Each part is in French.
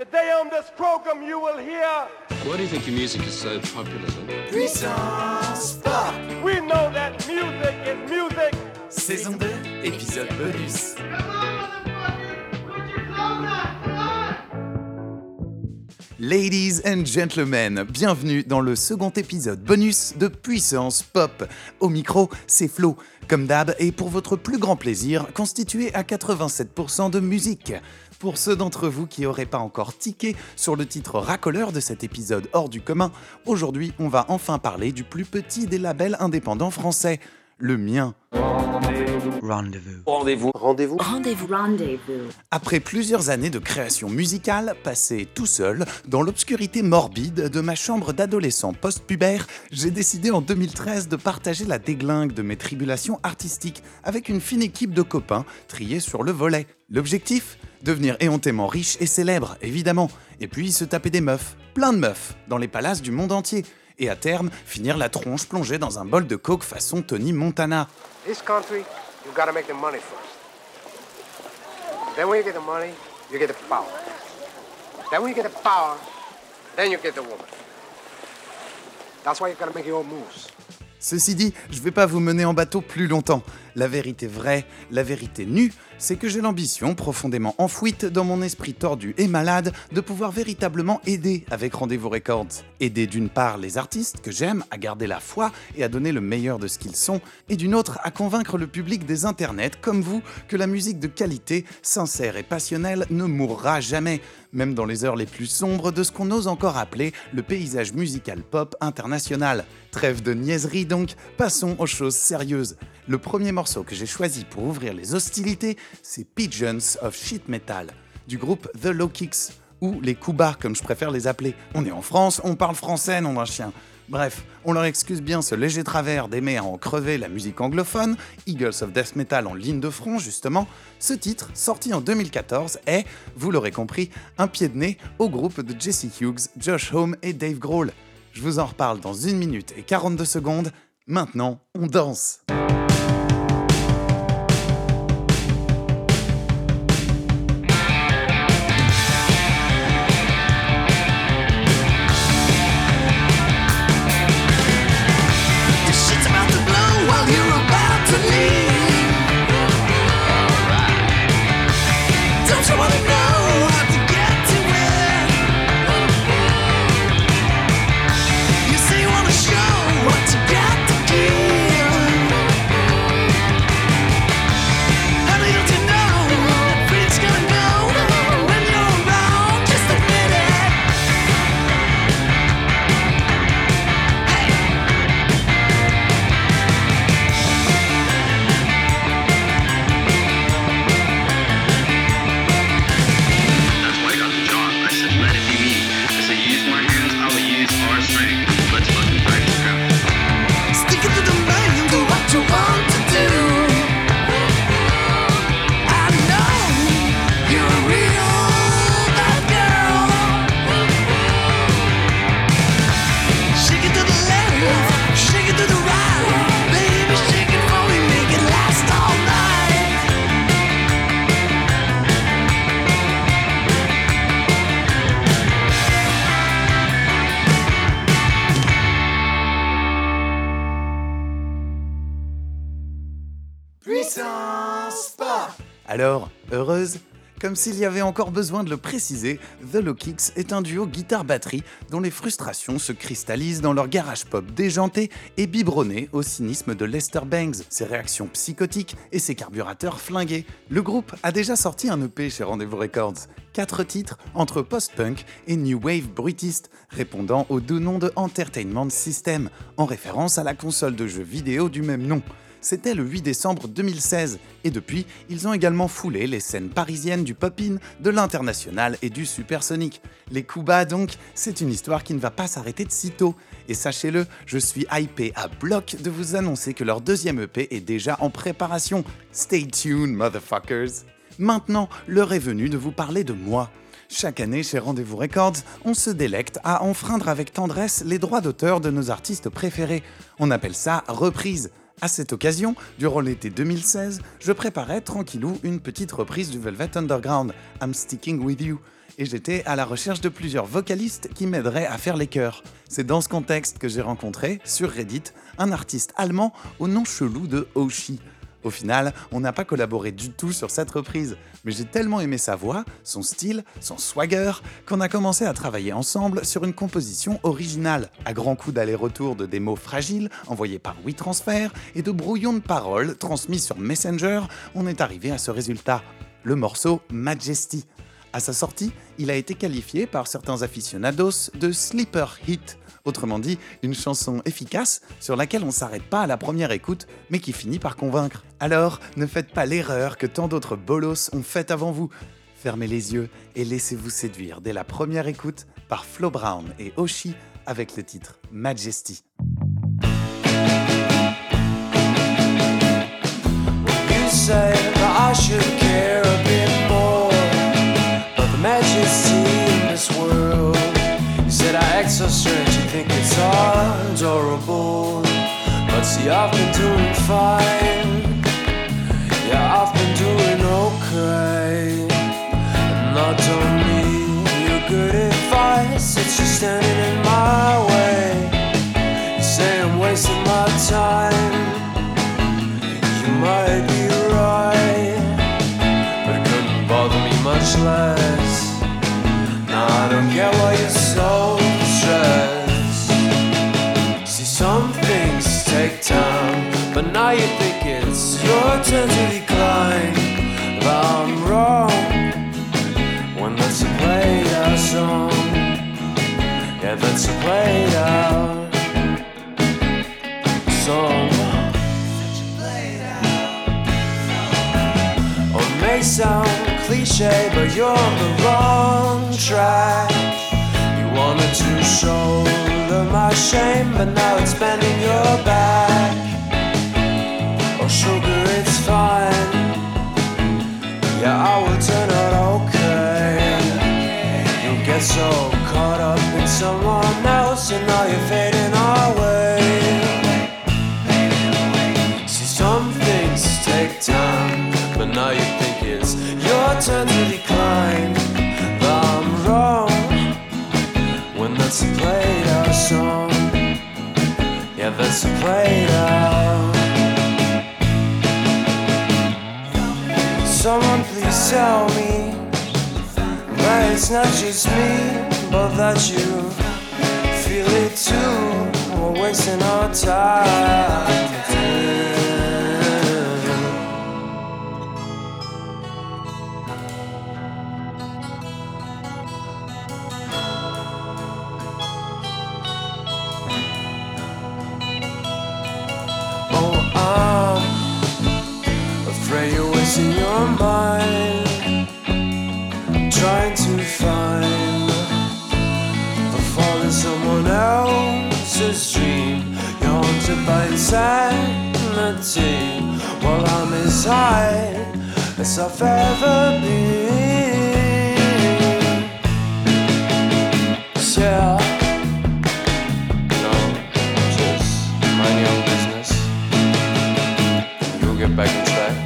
Today on this program you will hear Why do you think your music is so popular? Puissance Pop we know that music is music. Saison 2, épisode bonus. Ladies and gentlemen, bienvenue dans le second épisode bonus de Puissance Pop. Au micro, c'est Flo, comme d'hab, et pour votre plus grand plaisir, constitué à 87% de musique. Pour ceux d'entre vous qui n'auraient pas encore tiqué sur le titre racoleur de cet épisode hors du commun, aujourd'hui on va enfin parler du plus petit des labels indépendants français, le mien. Rendez-vous. Rendez-vous. Rendez-vous. Rendez-vous. Rendez-vous. Après plusieurs années de création musicale, passées tout seul, dans l'obscurité morbide de ma chambre d'adolescent post-pubère, j'ai décidé en 2013 de partager la déglingue de mes tribulations artistiques avec une fine équipe de copains triés sur le volet. L'objectif? Devenir éhontément riche et célèbre, évidemment, et puis se taper des meufs, plein de meufs, dans les palaces du monde entier, et à terme, finir la tronche plongée dans un bol de coke façon Tony Montana. This country, you gotta make the money first. Then when you get the money, you get the power. Then when you get the power, then you get the woman. That's why you gotta make your own moves. Ceci dit, je vais pas vous mener en bateau plus longtemps. La vérité vraie, la vérité nue, c'est que j'ai l'ambition, profondément enfouite dans mon esprit tordu et malade, de pouvoir véritablement aider avec Rendez-vous Records. Aider d'une part les artistes que j'aime à garder la foi et à donner le meilleur de ce qu'ils sont, et d'une autre à convaincre le public des internets comme vous que la musique de qualité, sincère et passionnelle ne mourra jamais, même dans les heures les plus sombres de ce qu'on ose encore appeler le paysage musical pop international. Trêve de niaiserie donc, passons aux choses sérieuses. Le premier morceau que j'ai choisi pour ouvrir les hostilités, c'est Pigeons of Shit Metal, du groupe The Low Kicks, ou les Kuba comme je préfère les appeler. On est en France, on parle français, nom d'un chien. Bref, on leur excuse bien ce léger travers d'aimer à en crever la musique anglophone, Eagles of Death Metal en ligne de front justement, ce titre, sorti en 2014, est, vous l'aurez compris, un pied de nez au groupe de Jesse Hughes, Josh Homme et Dave Grohl. Je vous en reparle dans 1 minute et 42 secondes. Maintenant, on danse. Comme s'il y avait encore besoin de le préciser, The Low Kicks est un duo guitare-batterie dont les frustrations se cristallisent dans leur garage pop déjanté et biberonné au cynisme de Lester Bangs, ses réactions psychotiques et ses carburateurs flingués. Le groupe a déjà sorti un EP chez Rendez-vous Records. Quatre titres entre post-punk et new wave bruitiste, répondant au doux nom de Entertainment System, en référence à la console de jeux vidéo du même nom. C'était le 8 décembre 2016, et depuis, ils ont également foulé les scènes parisiennes du pop-in, de l'international et du supersonique. Les Kuba donc, c'est une histoire qui ne va pas s'arrêter de sitôt. Et sachez-le, je suis hypé à bloc de vous annoncer que leur deuxième EP est déjà en préparation. Stay tuned, motherfuckers! Maintenant, l'heure est venue de vous parler de moi. Chaque année, chez Rendez-vous Records, on se délecte à enfreindre avec tendresse les droits d'auteur de nos artistes préférés. On appelle ça reprise. À cette occasion, durant l'été 2016, je préparais tranquillou une petite reprise du Velvet Underground, I'm Sticking With You. et j'étais à la recherche de plusieurs vocalistes qui m'aideraient à faire les chœurs. C'est dans ce contexte que j'ai rencontré, sur Reddit, un artiste allemand au nom chelou de Oshi. Au final, on n'a pas collaboré du tout sur cette reprise, mais j'ai tellement aimé sa voix, son style, son swagger, qu'on a commencé à travailler ensemble sur une composition originale, à grands coups d'aller-retour de démos fragiles envoyés par WeTransfer et de brouillons de paroles transmis sur Messenger, on est arrivé à ce résultat, le morceau Majesty. À sa sortie, il a été qualifié par certains aficionados de sleeper hit, Autrement dit, une chanson efficace sur laquelle on s'arrête pas à la première écoute, mais qui finit par convaincre. Alors, ne faites pas l'erreur que tant d'autres bolos ont faite avant vous. Fermez les yeux et laissez-vous séduire dès la première écoute par Flo Brown et Oshi avec le titre Majesty. See, I've been doing fine. Yeah, I've been doing okay. And I don't need your good advice, it's just standing in my way. You say I'm wasting my time. You might be right, but it couldn't bother me much less. Now I don't get why you're but now you think it's your turn to decline. But I'm wrong when that's a played out song. Yeah, that's a played out song. Or it may sound cliche, but you're on the wrong track. You wanted to shoulder my shame, but now it's bending your back. Yeah, I will turn out okay. You'll get so caught up in someone else, and now you're fading away. See, some things take time, but now you think it's your turn to decline. But I'm wrong when that's a played out song. Yeah, that's played out. Tell me that it's not just me, but that you feel it too. We're wasting our time. Oh, I'm afraid you're wasting your mind trying to find the fall in someone else's dream. You're haunted by insanity while I'm as high as I've ever been. Yeah. No, just mind your business. You'll get back on track.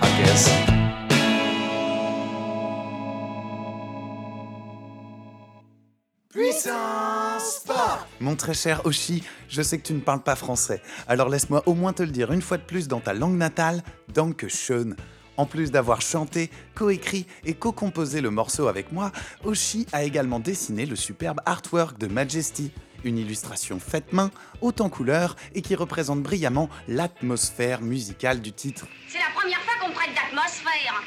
I guess. Mon très cher Oshi, je sais que tu ne parles pas français, alors laisse-moi au moins te le dire une fois de plus dans ta langue natale, Danke schön. En plus d'avoir chanté, coécrit et co-composé le morceau avec moi, Oshi a également dessiné le superbe artwork de Majesty, une illustration faite main, haute en couleurs et qui représente brillamment l'atmosphère musicale du titre. C'est la première fois qu'on me traite d'atmosphère.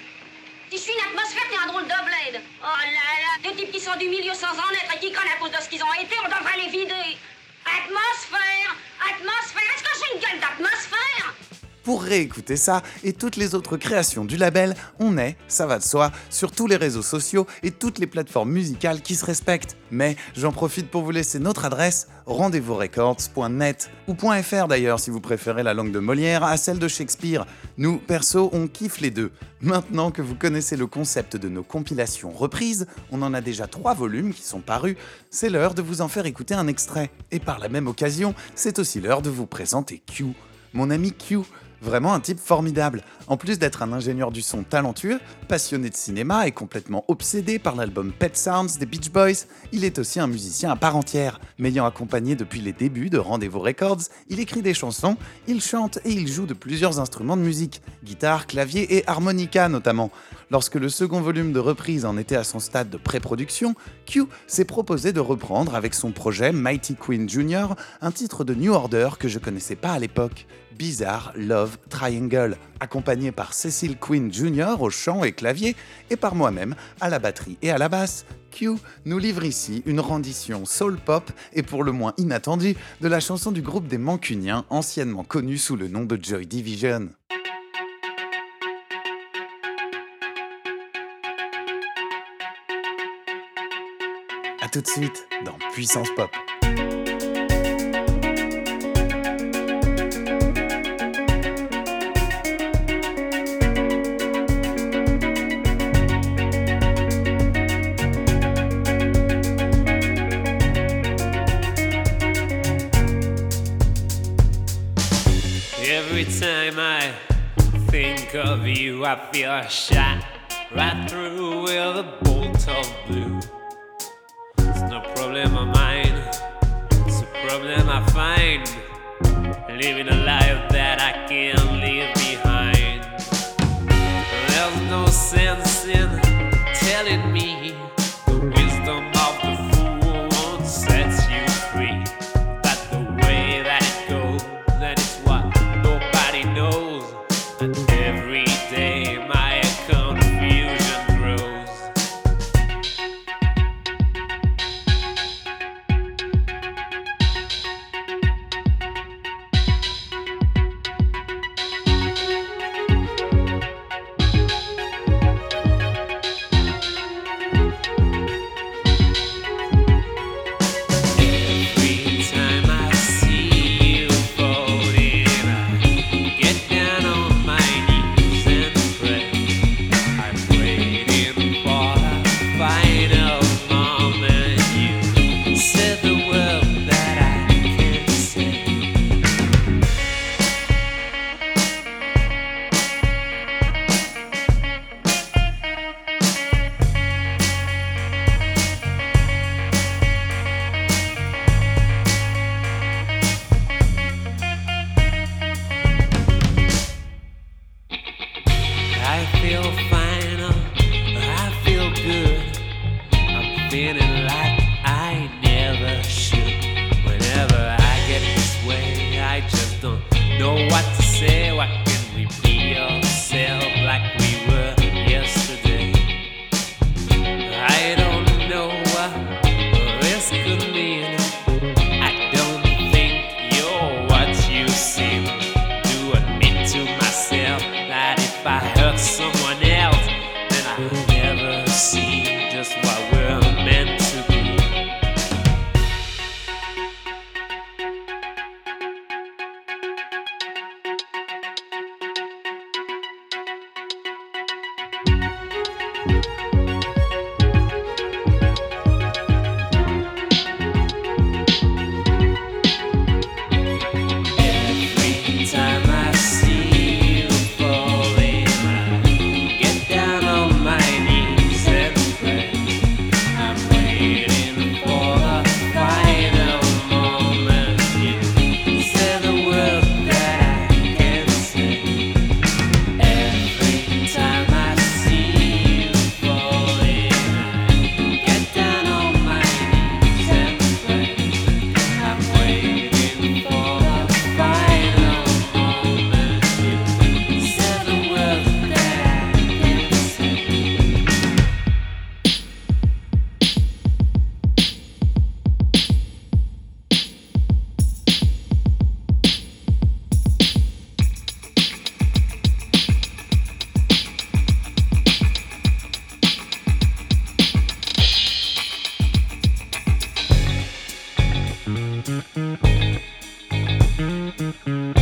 Si je suis une atmosphère, t'es un drôle de bled. Oh là là, des types qui sont du milieu sans en être et qui crânent qu'ils ont été, on devrait les vider. Atmosphère Atmosphère Est-ce que j'ai une gueule d'atmosphère Pour réécouter ça et toutes les autres créations du label, on est, ça va de soi, sur tous les réseaux sociaux et toutes les plateformes musicales qui se respectent. Mais j'en profite pour vous laisser notre adresse rendez-vous-records.net ou .fr d'ailleurs si vous préférez la langue de Molière à celle de Shakespeare. Nous, perso, on kiffe les deux. Maintenant que vous connaissez le concept de nos compilations reprises, on en a déjà trois volumes qui sont parus, c'est l'heure de vous en faire écouter un extrait. Et par la même occasion, c'est aussi l'heure de vous présenter Q. Mon ami Q, Vraiment un type formidable. En plus d'être un ingénieur du son talentueux, passionné de cinéma et complètement obsédé par l'album Pet Sounds des Beach Boys, il est aussi un musicien à part entière. M'ayant accompagné depuis les débuts de Rendez-vous Records, il écrit des chansons, il chante et il joue de plusieurs instruments de musique, guitare, clavier et harmonica notamment. Lorsque le second volume de reprise en était à son stade de pré-production, Q s'est proposé de reprendre avec son projet Mighty Queen Jr. un titre de New Order que je connaissais pas à l'époque, Bizarre Love Triangle, accompagné par Cecil Quinn Jr. au chant et clavier et par moi-même à la batterie et à la basse. Q nous livre ici une rendition soul pop et pour le moins inattendue de la chanson du groupe des Mancuniens, anciennement connu sous le nom de Joy Division. A tout de suite dans Puissance Pop. Feel shot right through with a bolt of blue. It's no problem of mine, it's a problem I find. Living a life that I can't leave behind. There's no sense Mm-hmm.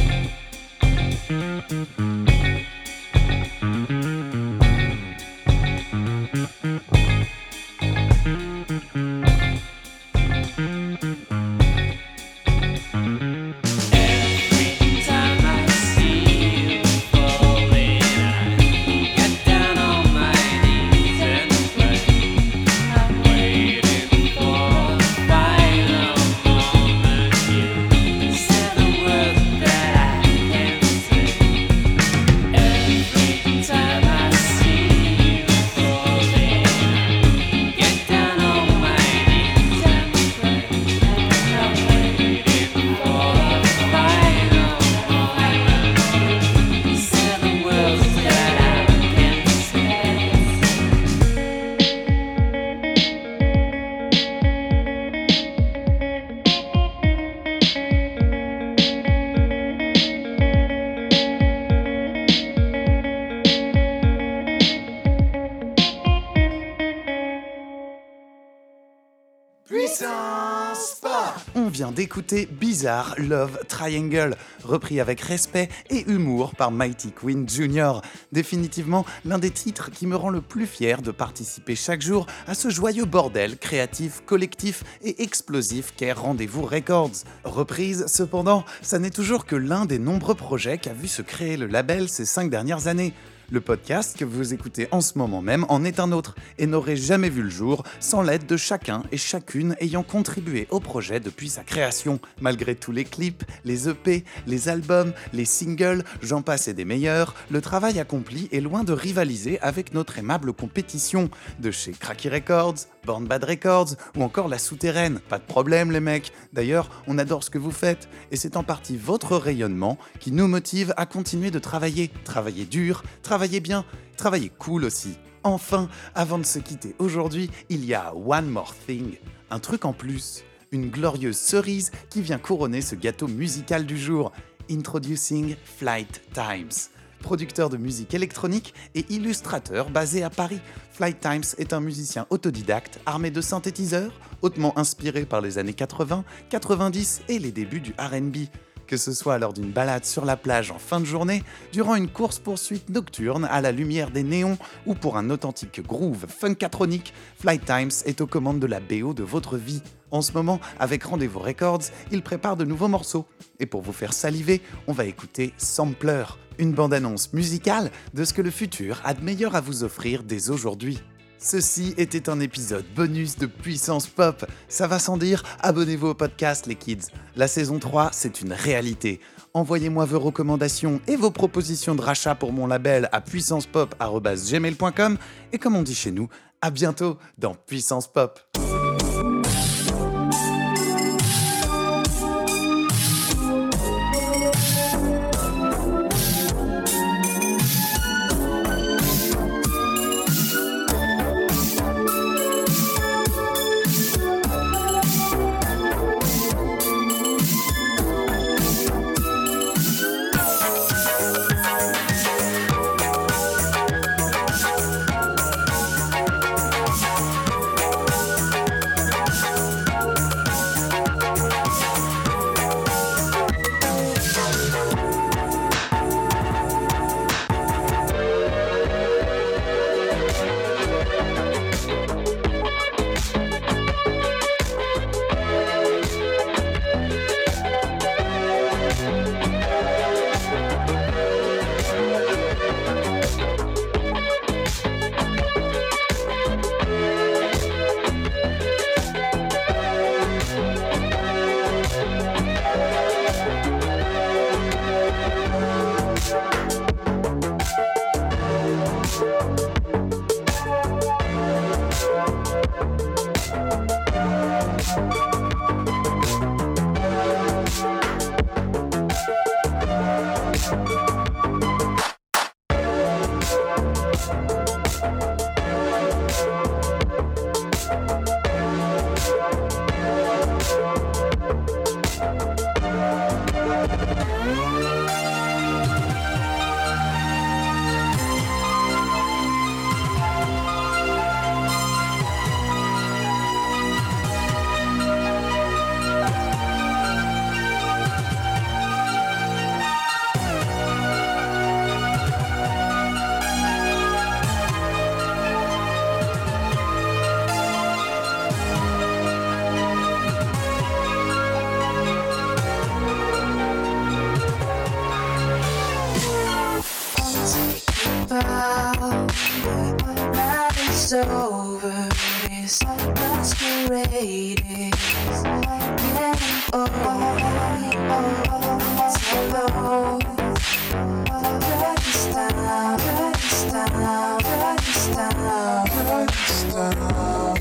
Bizarre Love Triangle, repris avec respect et humour par Mighty Queen Jr. Définitivement l'un des titres qui me rend le plus fier de participer chaque jour à ce joyeux bordel créatif, collectif et explosif qu'est Rendez-vous Records. Reprise, cependant, ça n'est toujours que l'un des nombreux projets qu'a vu se créer le label ces cinq dernières années. Le podcast que vous écoutez en ce moment même en est un autre et n'aurait jamais vu le jour sans l'aide de chacun et chacune ayant contribué au projet depuis sa création. Malgré tous les clips, les EP, les albums, les singles, j'en passe et des meilleurs, le travail accompli est loin de rivaliser avec notre aimable compétition de chez Cracky Records, Born Bad Records ou encore La Souterraine. Pas de problème les mecs. D'ailleurs, on adore ce que vous faites et c'est en partie votre rayonnement qui nous motive à continuer de travailler, travailler dur, travailler bien, travailler cool aussi. Enfin, avant de se quitter aujourd'hui, il y a One More Thing, un truc en plus, une glorieuse cerise qui vient couronner ce gâteau musical du jour. Introducing Flight Times. Producteur de musique électronique et illustrateur basé à Paris, Flight Times est un musicien autodidacte armé de synthétiseurs, hautement inspiré par les années 80, 90 et les débuts du RB. Que ce soit lors d'une balade sur la plage en fin de journée, durant une course-poursuite nocturne à la lumière des néons ou pour un authentique groove funkatronique, Flight Times est aux commandes de la BO de votre vie. En ce moment, avec Rendez-vous Records, il prépare de nouveaux morceaux. Et pour vous faire saliver, on va écouter Sampler, une bande-annonce musicale de ce que le futur a de meilleur à vous offrir dès aujourd'hui. Ceci était un épisode bonus de Puissance Pop. Ça va sans dire, abonnez-vous au podcast les kids. La saison 3, c'est une réalité. Envoyez-moi vos recommandations et vos propositions de rachat pour mon label à puissancepop.gmail.com et comme on dit chez nous, à bientôt dans Puissance Pop. about that it's over. It's masquerade is getting old. It's low. Dirty style, dirty style, dirty.